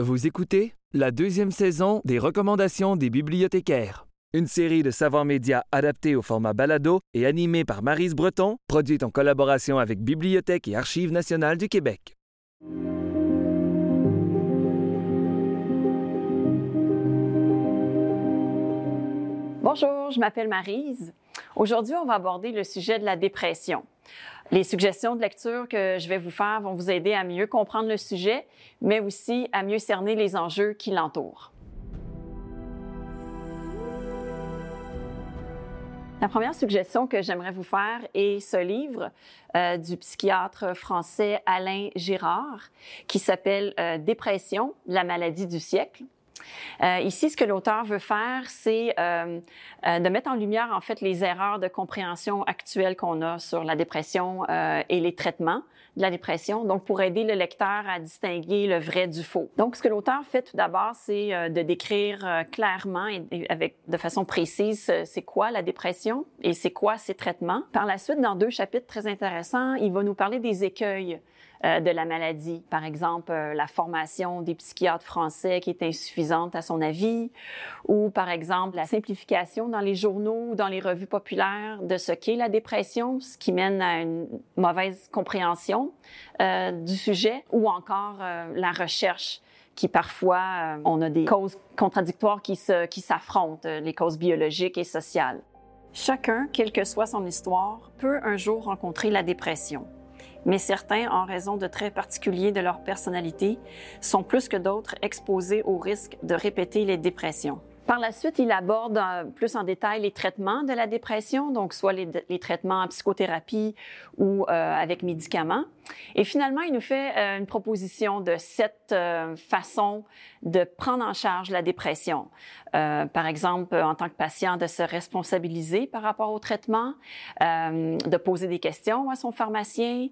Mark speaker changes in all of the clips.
Speaker 1: Vous écoutez la deuxième saison des recommandations des bibliothécaires, une série de savoirs médias adaptés au format balado et animée par Marise Breton, produite en collaboration avec Bibliothèque et Archives nationales du Québec.
Speaker 2: Bonjour, je m'appelle Marise. Aujourd'hui, on va aborder le sujet de la dépression. Les suggestions de lecture que je vais vous faire vont vous aider à mieux comprendre le sujet, mais aussi à mieux cerner les enjeux qui l'entourent. La première suggestion que j'aimerais vous faire est ce livre euh, du psychiatre français Alain Girard qui s'appelle euh, Dépression, la maladie du siècle. Euh, ici, ce que l'auteur veut faire, c'est euh, euh, de mettre en lumière en fait les erreurs de compréhension actuelles qu'on a sur la dépression et les traitements de la dépression, donc pour aider le lecteur à distinguer le vrai du faux. Donc, ce que l'auteur fait tout d'abord, c'est de décrire clairement et, et, avec de façon précise c'est quoi la dépression et c'est quoi ses traitements. Par la suite, dans deux chapitres très intéressants, il va nous parler des écueils euh, de la maladie. Par exemple, euh, la formation des psychiatres français qui est insuffisante à son avis, ou par exemple la simplification dans les journaux ou dans les revues populaires de ce qu'est la dépression, ce qui mène à une mauvaise compréhension euh, du sujet, ou encore la recherche qui parfois, on a des causes contradictoires qui s'affrontent, qui les causes biologiques et sociales. Chacun, quelle que soit son histoire, peut un jour rencontrer la dépression mais certains, en raison de traits particuliers de leur personnalité, sont plus que d'autres exposés au risque de répéter les dépressions. Par la suite, il aborde euh, plus en détail les traitements de la dépression, donc soit les, traitements en psychothérapie ou euh, avec médicaments. Et finalement, il nous fait euh, une proposition de sept euh, façons de prendre en charge la dépression. Euh, par exemple, en tant que patient, de se responsabiliser par rapport au traitement, de poser des questions à son pharmacien,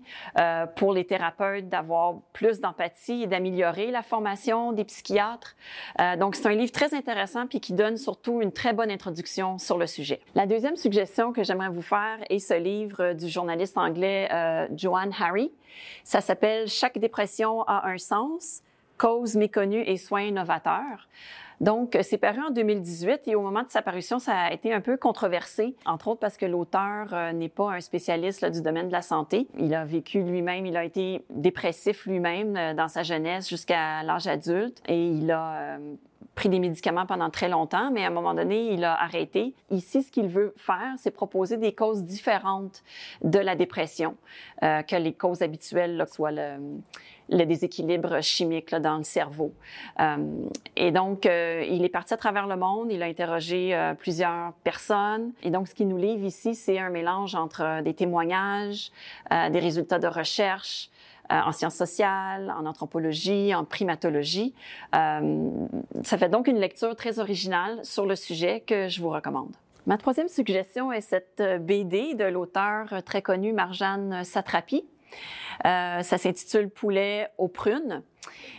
Speaker 2: pour les thérapeutes, d'avoir plus d'empathie et d'améliorer la formation des psychiatres. donc, c'est un livre très intéressant puis qui donne surtout une très bonne introduction sur le sujet. La deuxième suggestion que j'aimerais vous faire est ce livre du journaliste anglais Joanne Harry. Ça s'appelle Chaque dépression a un sens, causes méconnues et soins novateurs. Donc, c'est paru en 2018 et au moment de sa parution, ça a été un peu controversé, entre autres parce que l'auteur euh, n'est pas un spécialiste du domaine de la santé. Il a vécu lui-même, il a été dépressif lui-même euh, dans sa jeunesse jusqu'à l'âge adulte et il a euh, pris des médicaments pendant très longtemps, mais à un moment donné, il a arrêté. Ici, ce qu'il veut faire, c'est proposer des causes différentes de la dépression euh, que les causes habituelles, là, soit le, déséquilibre chimique dans le cerveau. Euh, et donc, euh, il est parti à travers le monde, il a interrogé plusieurs personnes. Et donc, ce qu'il nous livre ici, c'est un mélange entre des témoignages, des résultats de recherche, en sciences sociales, en anthropologie, en primatologie. Euh, ça fait donc une lecture très originale sur le sujet que je vous recommande. Ma troisième suggestion est cette euh, BD de l'auteur très connu Marjane Satrapi. Euh, ça s'intitule Poulet aux prunes.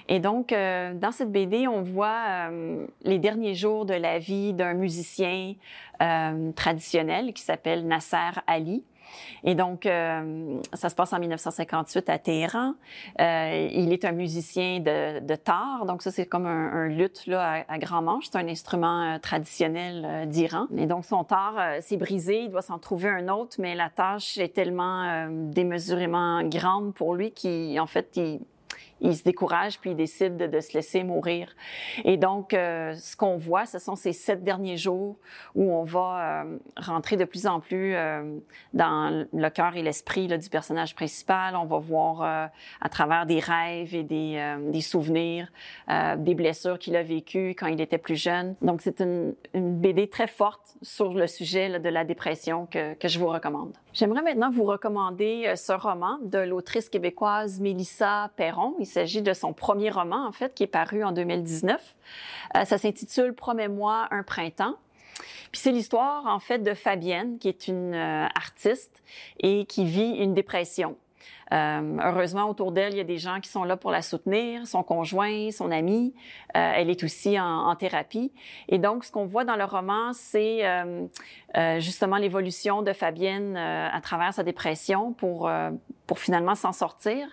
Speaker 2: Et donc, euh, dans cette BD, on voit euh, les derniers jours de la vie d'un musicien traditionnel qui s'appelle Nasser Ali. Et donc, euh, ça se passe en 1958 à Téhéran. Euh, il est un musicien de, tar, donc ça c'est comme un, un luth à, grand manche. C'est un instrument euh, traditionnel d'Iran. Et donc son tar s'est brisé, il doit s'en trouver un autre, mais la tâche est tellement démesurément grande pour lui qu'en fait, il il se décourage puis il décide de, se laisser mourir. Et donc, euh, ce qu'on voit, ce sont ces sept derniers jours où on va euh, rentrer de plus en plus euh, dans le cœur et l'esprit du personnage principal. On va voir à travers des rêves et des, souvenirs, des blessures qu'il a vécues quand il était plus jeune. Donc, c'est une, BD très forte sur le sujet de la dépression que, que je vous recommande. J'aimerais maintenant vous recommander ce roman de l'autrice québécoise Mélissa Perron. Il s'agit de son premier roman, en fait, qui est paru en 2019. Euh, ça s'intitule Promets-moi un printemps. Puis c'est l'histoire, en fait, de Fabienne, qui est une euh, artiste et qui vit une dépression. Euh, heureusement, autour d'elle, il y a des gens qui sont là pour la soutenir, son conjoint, son ami. Euh, elle est aussi en, thérapie. Et donc, ce qu'on voit dans le roman, c'est euh, justement l'évolution de Fabienne à travers sa dépression pour, pour finalement s'en sortir.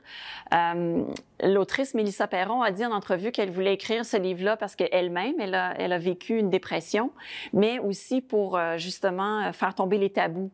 Speaker 2: L'autrice Mélissa Perron a dit en entrevue qu'elle voulait écrire ce livre-là parce qu'elle-même, elle a, elle a vécu une dépression, mais aussi pour justement faire tomber les tabous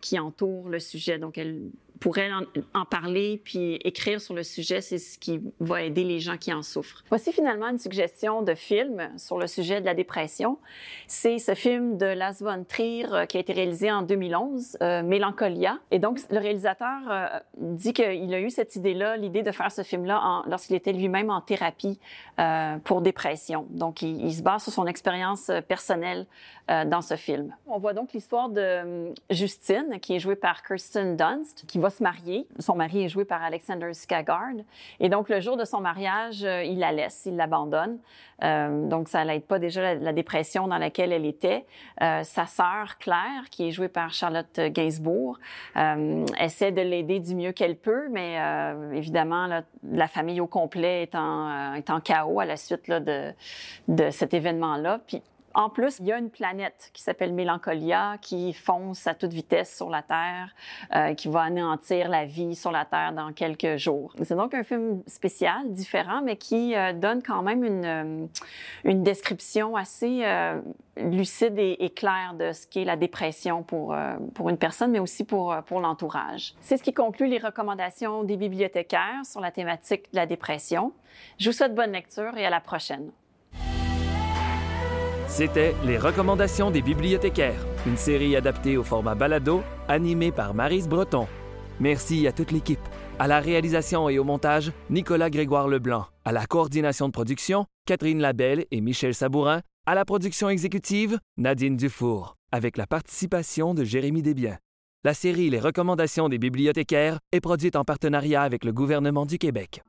Speaker 2: qui entourent le sujet. Donc, elle pourrait en, parler puis écrire sur le sujet, c'est ce qui va aider les gens qui en souffrent. Voici finalement une suggestion de film sur le sujet de la dépression. C'est ce film de Lars von Trier euh, qui a été réalisé en 2011, euh, Mélancolia. Et donc, le réalisateur euh, dit qu'il a eu cette idée-là, l'idée de faire ce film-là lorsqu'il était lui-même en thérapie euh, pour dépression. Donc, il, il, se base sur son expérience personnelle dans ce film. On voit donc l'histoire de Justine, qui est jouée par Kirsten Dunst, qui va se marier. Son mari est joué par Alexander Skaggard. Et donc, le jour de son mariage, euh, il la laisse, il l'abandonne. Euh, donc, ça n'aide pas déjà la, dépression dans laquelle elle était. Euh, sa sœur, Claire, qui est jouée par Charlotte Gainsbourg, essaie de l'aider du mieux qu'elle peut, mais évidemment, la famille au complet est en, est en chaos à la suite de, de cet événement-là. Puis en plus, il y a une planète qui s'appelle Mélancolia qui fonce à toute vitesse sur la Terre, euh, qui va anéantir la vie sur la Terre dans quelques jours. C'est donc un film spécial, différent, mais qui euh, donne quand même une, euh, description assez lucide et, claire de ce qu'est la dépression pour, pour une personne, mais aussi pour, pour l'entourage. C'est ce qui conclut les recommandations des bibliothécaires sur la thématique de la dépression. Je vous souhaite bonne lecture et à la prochaine.
Speaker 1: C'était Les recommandations des bibliothécaires, une série adaptée au format balado, animée par Marise Breton. Merci à toute l'équipe. À la réalisation et au montage, Nicolas Grégoire Leblanc. À la coordination de production, Catherine Labelle et Michel Sabourin. À la production exécutive, Nadine Dufour, avec la participation de Jérémy Desbiens. La série Les recommandations des bibliothécaires est produite en partenariat avec le gouvernement du Québec.